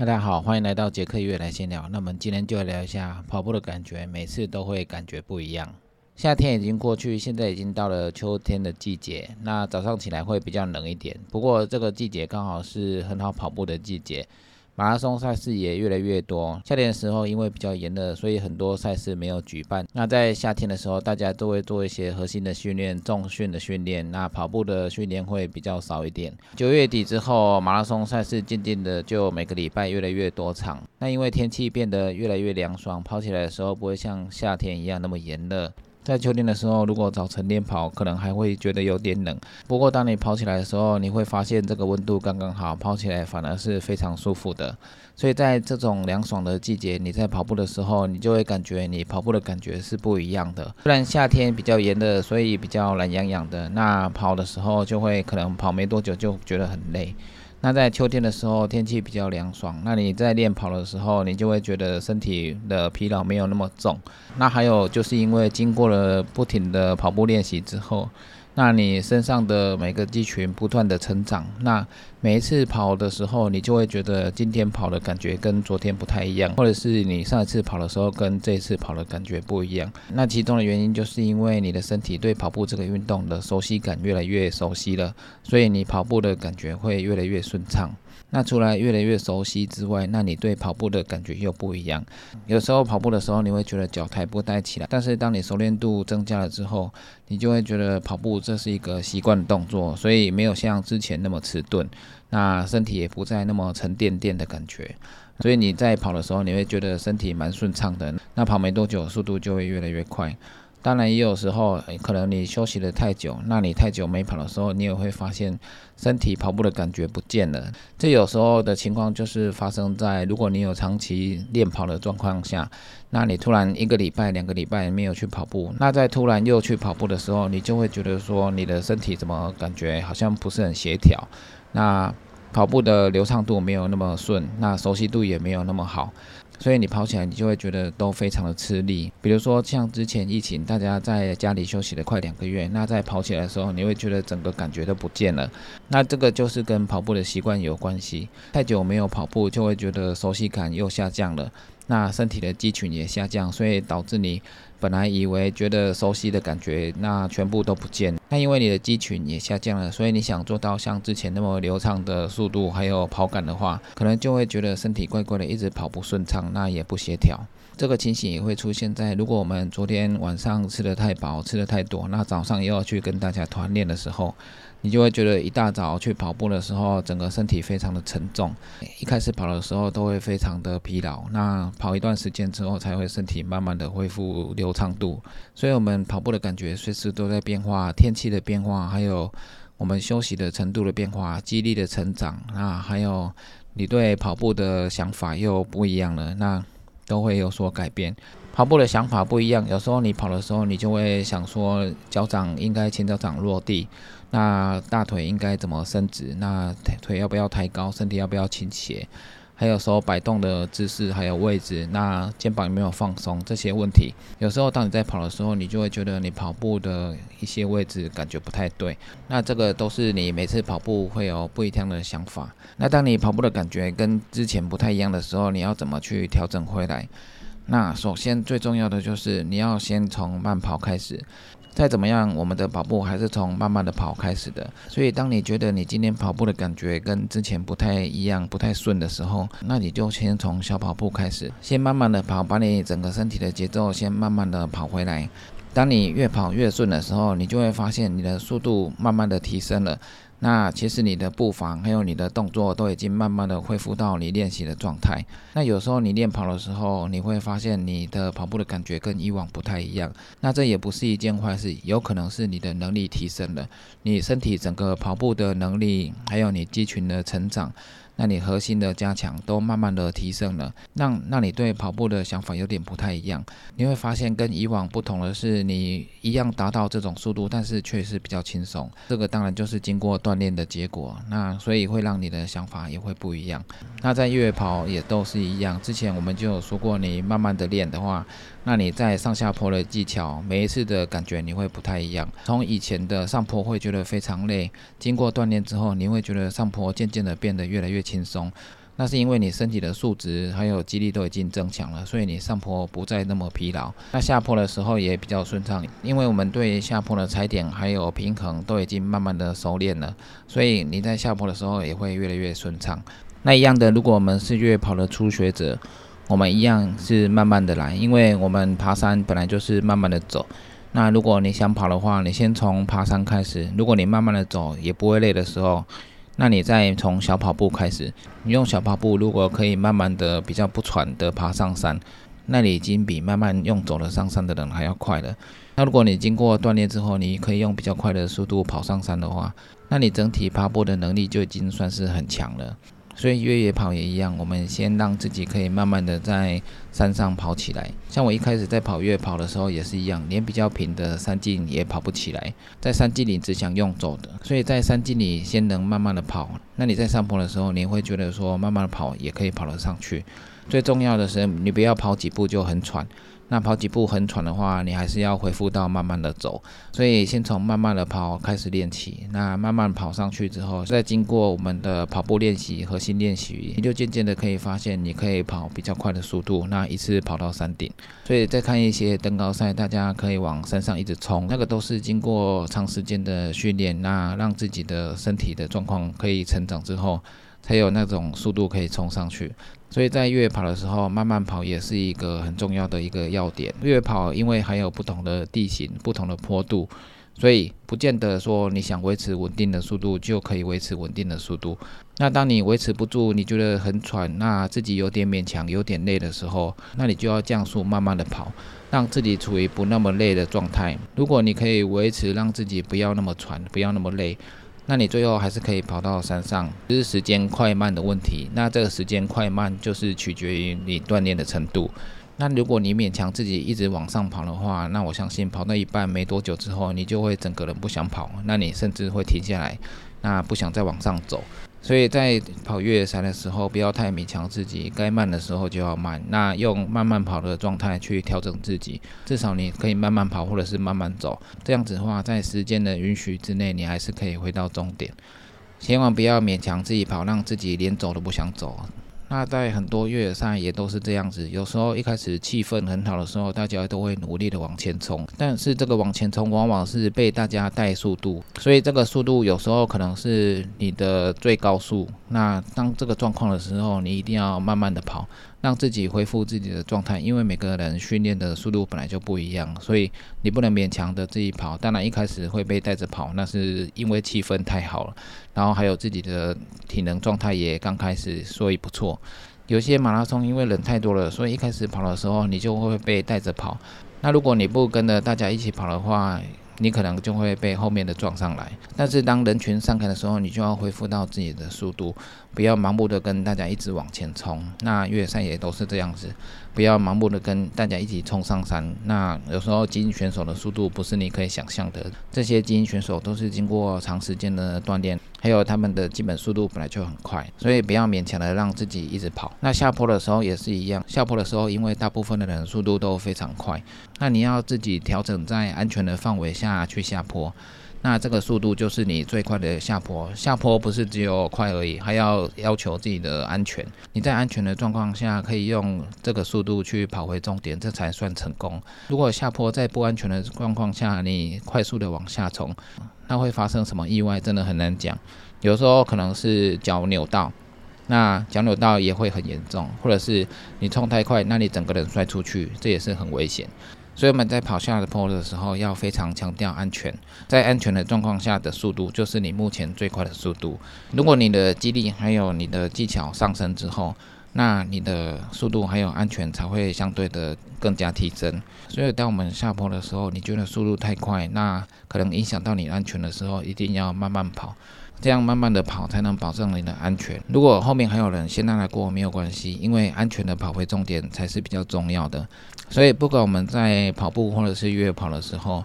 大家好，欢迎来到杰克月来闲聊。那我们今天就来聊一下跑步的感觉，每次都会感觉不一样。夏天已经过去，现在已经到了秋天的季节。那早上起来会比较冷一点，不过这个季节刚好是很好跑步的季节。马拉松赛事也越来越多。夏天的时候，因为比较炎热，所以很多赛事没有举办。那在夏天的时候，大家都会做一些核心的训练、重训的训练。那跑步的训练会比较少一点。九月底之后，马拉松赛事渐渐的就每个礼拜越来越多场。那因为天气变得越来越凉爽，跑起来的时候不会像夏天一样那么炎热。在秋天的时候，如果早晨练跑，可能还会觉得有点冷。不过，当你跑起来的时候，你会发现这个温度刚刚好，跑起来反而是非常舒服的。所以在这种凉爽的季节，你在跑步的时候，你就会感觉你跑步的感觉是不一样的。虽然夏天比较炎热，所以比较懒洋洋的，那跑的时候就会可能跑没多久就觉得很累。那在秋天的时候，天气比较凉爽，那你在练跑的时候，你就会觉得身体的疲劳没有那么重。那还有就是因为经过了不停的跑步练习之后。那你身上的每个肌群不断的成长，那每一次跑的时候，你就会觉得今天跑的感觉跟昨天不太一样，或者是你上一次跑的时候跟这一次跑的感觉不一样。那其中的原因就是因为你的身体对跑步这个运动的熟悉感越来越熟悉了，所以你跑步的感觉会越来越顺畅。那除了越来越熟悉之外，那你对跑步的感觉又不一样。有时候跑步的时候，你会觉得脚抬不带起来，但是当你熟练度增加了之后，你就会觉得跑步这是一个习惯的动作，所以没有像之前那么迟钝，那身体也不再那么沉甸甸的感觉。所以你在跑的时候，你会觉得身体蛮顺畅的。那跑没多久，速度就会越来越快。当然，也有时候可能你休息的太久，那你太久没跑的时候，你也会发现身体跑步的感觉不见了。这有时候的情况就是发生在如果你有长期练跑的状况下，那你突然一个礼拜、两个礼拜没有去跑步，那在突然又去跑步的时候，你就会觉得说你的身体怎么感觉好像不是很协调，那跑步的流畅度没有那么顺，那熟悉度也没有那么好。所以你跑起来，你就会觉得都非常的吃力。比如说像之前疫情，大家在家里休息了快两个月，那在跑起来的时候，你会觉得整个感觉都不见了。那这个就是跟跑步的习惯有关系。太久没有跑步，就会觉得熟悉感又下降了。那身体的肌群也下降，所以导致你本来以为觉得熟悉的感觉，那全部都不见。那因为你的肌群也下降了，所以你想做到像之前那么流畅的速度还有跑感的话，可能就会觉得身体怪怪的，一直跑不顺畅，那也不协调。这个情形也会出现在如果我们昨天晚上吃的太饱，吃的太多，那早上又要去跟大家团练的时候。你就会觉得一大早去跑步的时候，整个身体非常的沉重。一开始跑的时候都会非常的疲劳，那跑一段时间之后，才会身体慢慢的恢复流畅度。所以，我们跑步的感觉随时都在变化，天气的变化，还有我们休息的程度的变化，肌力的成长，那还有你对跑步的想法又不一样了，那都会有所改变。跑步的想法不一样，有时候你跑的时候，你就会想说，脚掌应该前脚掌落地，那大腿应该怎么伸直？那腿要不要抬高？身体要不要倾斜？还有时候摆动的姿势，还有位置，那肩膀有没有放松？这些问题，有时候当你在跑的时候，你就会觉得你跑步的一些位置感觉不太对。那这个都是你每次跑步会有不一样的想法。那当你跑步的感觉跟之前不太一样的时候，你要怎么去调整回来？那首先最重要的就是你要先从慢跑开始，再怎么样，我们的跑步还是从慢慢的跑开始的。所以当你觉得你今天跑步的感觉跟之前不太一样、不太顺的时候，那你就先从小跑步开始，先慢慢的跑，把你整个身体的节奏先慢慢的跑回来。当你越跑越顺的时候，你就会发现你的速度慢慢的提升了。那其实你的步伐还有你的动作都已经慢慢的恢复到你练习的状态。那有时候你练跑的时候，你会发现你的跑步的感觉跟以往不太一样。那这也不是一件坏事，有可能是你的能力提升了，你身体整个跑步的能力，还有你肌群的成长。那你核心的加强都慢慢的提升了，让让你对跑步的想法有点不太一样。你会发现跟以往不同的是，你一样达到这种速度，但是却是比较轻松。这个当然就是经过锻炼的结果。那所以会让你的想法也会不一样。那在越野跑也都是一样。之前我们就有说过，你慢慢的练的话。那你在上下坡的技巧，每一次的感觉你会不太一样。从以前的上坡会觉得非常累，经过锻炼之后，你会觉得上坡渐渐的变得越来越轻松。那是因为你身体的素质还有肌力都已经增强了，所以你上坡不再那么疲劳。那下坡的时候也比较顺畅，因为我们对下坡的踩点还有平衡都已经慢慢的熟练了，所以你在下坡的时候也会越来越顺畅。那一样的，如果我们是越跑的初学者，我们一样是慢慢的来，因为我们爬山本来就是慢慢的走。那如果你想跑的话，你先从爬山开始。如果你慢慢的走也不会累的时候，那你再从小跑步开始。你用小跑步，如果可以慢慢的、比较不喘的爬上山，那你已经比慢慢用走了上山的人还要快了。那如果你经过锻炼之后，你可以用比较快的速度跑上山的话，那你整体爬坡的能力就已经算是很强了。所以越野跑也一样，我们先让自己可以慢慢的在山上跑起来。像我一开始在跑越野跑的时候也是一样，连比较平的山径也跑不起来，在山径里只想用走的。所以在山径里先能慢慢的跑，那你在上坡的时候，你会觉得说慢慢的跑也可以跑得上去。最重要的是，你不要跑几步就很喘。那跑几步很喘的话，你还是要恢复到慢慢的走。所以先从慢慢的跑开始练起。那慢慢跑上去之后，再经过我们的跑步练习、核心练习，你就渐渐的可以发现，你可以跑比较快的速度，那一次跑到山顶。所以再看一些登高赛，大家可以往山上一直冲，那个都是经过长时间的训练，那让自己的身体的状况可以成长之后。才有那种速度可以冲上去，所以在越野跑的时候，慢慢跑也是一个很重要的一个要点。越野跑因为还有不同的地形、不同的坡度，所以不见得说你想维持稳定的速度就可以维持稳定的速度。那当你维持不住，你觉得很喘，那自己有点勉强、有点累的时候，那你就要降速，慢慢的跑，让自己处于不那么累的状态。如果你可以维持，让自己不要那么喘，不要那么累。那你最后还是可以跑到山上，只是时间快慢的问题。那这个时间快慢就是取决于你锻炼的程度。那如果你勉强自己一直往上跑的话，那我相信跑到一半没多久之后，你就会整个人不想跑，那你甚至会停下来，那不想再往上走。所以在跑越野赛的时候，不要太勉强自己，该慢的时候就要慢。那用慢慢跑的状态去调整自己，至少你可以慢慢跑，或者是慢慢走。这样子的话，在时间的允许之内，你还是可以回到终点。千万不要勉强自己跑，让自己连走都不想走。那在很多越野赛也都是这样子，有时候一开始气氛很好的时候，大家都会努力的往前冲，但是这个往前冲往往是被大家带速度，所以这个速度有时候可能是你的最高速。那当这个状况的时候，你一定要慢慢的跑。让自己恢复自己的状态，因为每个人训练的速度本来就不一样，所以你不能勉强的自己跑。当然一开始会被带着跑，那是因为气氛太好了，然后还有自己的体能状态也刚开始，所以不错。有些马拉松因为人太多了，所以一开始跑的时候你就会被带着跑。那如果你不跟着大家一起跑的话，你可能就会被后面的撞上来，但是当人群散开的时候，你就要恢复到自己的速度，不要盲目的跟大家一直往前冲。那越野赛也都是这样子，不要盲目的跟大家一起冲上山。那有时候精英选手的速度不是你可以想象的，这些精英选手都是经过长时间的锻炼。还有他们的基本速度本来就很快，所以不要勉强的让自己一直跑。那下坡的时候也是一样，下坡的时候因为大部分的人速度都非常快，那你要自己调整在安全的范围下去下坡。那这个速度就是你最快的下坡。下坡不是只有快而已，还要要求自己的安全。你在安全的状况下可以用这个速度去跑回终点，这才算成功。如果下坡在不安全的状况下，你快速的往下冲。它会发生什么意外，真的很难讲。有时候可能是脚扭到，那脚扭到也会很严重，或者是你冲太快，那你整个人摔出去，这也是很危险。所以我们在跑下坡的时候，要非常强调安全。在安全的状况下的速度，就是你目前最快的速度。如果你的肌力还有你的技巧上升之后，那你的速度还有安全才会相对的更加提升。所以当我们下坡的时候，你觉得速度太快，那可能影响到你安全的时候，一定要慢慢跑，这样慢慢的跑才能保证你的安全。如果后面还有人先让他过没有关系，因为安全的跑回终点才是比较重要的。所以不管我们在跑步或者是越野跑的时候，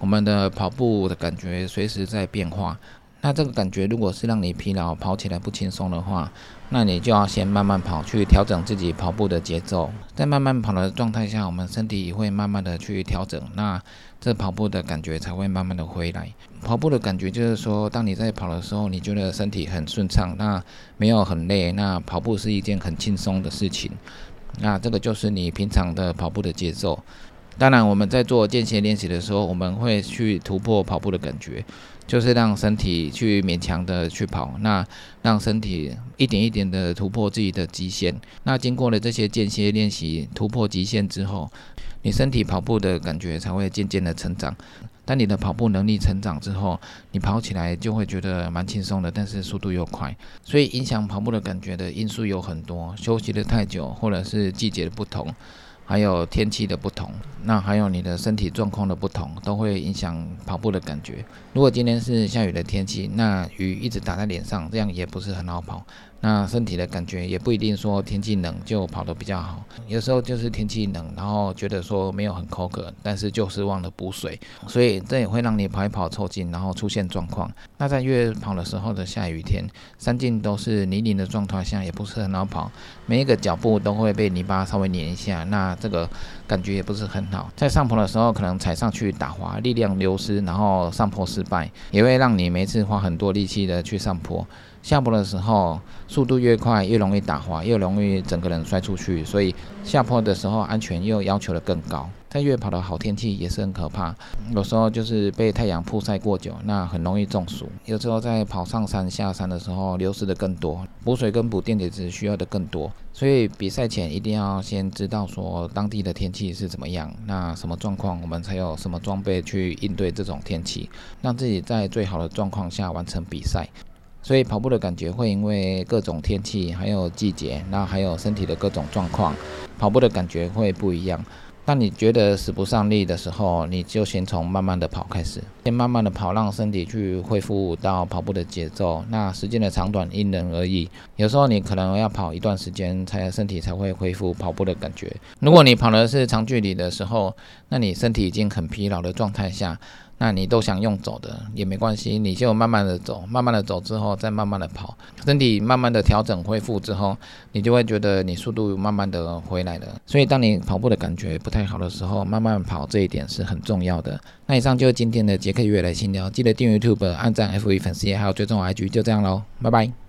我们的跑步的感觉随时在变化。那这个感觉如果是让你疲劳、跑起来不轻松的话，那你就要先慢慢跑，去调整自己跑步的节奏。在慢慢跑的状态下，我们身体也会慢慢的去调整，那这跑步的感觉才会慢慢的回来。跑步的感觉就是说，当你在跑的时候，你觉得身体很顺畅，那没有很累，那跑步是一件很轻松的事情。那这个就是你平常的跑步的节奏。当然，我们在做间歇练习的时候，我们会去突破跑步的感觉，就是让身体去勉强的去跑，那让身体一点一点的突破自己的极限。那经过了这些间歇练习突破极限之后，你身体跑步的感觉才会渐渐的成长。当你的跑步能力成长之后，你跑起来就会觉得蛮轻松的，但是速度又快。所以影响跑步的感觉的因素有很多，休息的太久，或者是季节的不同。还有天气的不同，那还有你的身体状况的不同，都会影响跑步的感觉。如果今天是下雨的天气，那雨一直打在脸上，这样也不是很好跑。那身体的感觉也不一定说天气冷就跑得比较好，有时候就是天气冷，然后觉得说没有很口渴，但是就是忘了补水，所以这也会让你跑一跑抽筋，然后出现状况。那在越跑的时候的下雨天，山径都是泥泞的状态下，也不是很好跑，每一个脚步都会被泥巴稍微粘一下，那这个感觉也不是很好。在上坡的时候，可能踩上去打滑，力量流失，然后上坡失败，也会让你每次花很多力气的去上坡。下坡的时候，速度越快，越容易打滑，越容易整个人摔出去。所以下坡的时候，安全又要求的更高。在越跑的好天气也是很可怕，有时候就是被太阳曝晒过久，那很容易中暑。有时候在跑上山下山的时候，流失的更多，补水跟补电解质需要的更多。所以比赛前一定要先知道说当地的天气是怎么样，那什么状况，我们才有什么装备去应对这种天气，让自己在最好的状况下完成比赛。所以跑步的感觉会因为各种天气，还有季节，那还有身体的各种状况，跑步的感觉会不一样。当你觉得使不上力的时候，你就先从慢慢的跑开始，先慢慢的跑，让身体去恢复到跑步的节奏。那时间的长短因人而异，有时候你可能要跑一段时间，才身体才会恢复跑步的感觉。如果你跑的是长距离的时候，那你身体已经很疲劳的状态下。那你都想用走的也没关系，你就慢慢的走，慢慢的走之后再慢慢的跑，身体慢慢的调整恢复之后，你就会觉得你速度慢慢的回来了。所以当你跑步的感觉不太好的时候，慢慢跑这一点是很重要的。那以上就是今天的杰克越来新聊，记得订阅 YouTube、按赞 F 一粉丝页，还有追踪 IG，就这样喽，拜拜。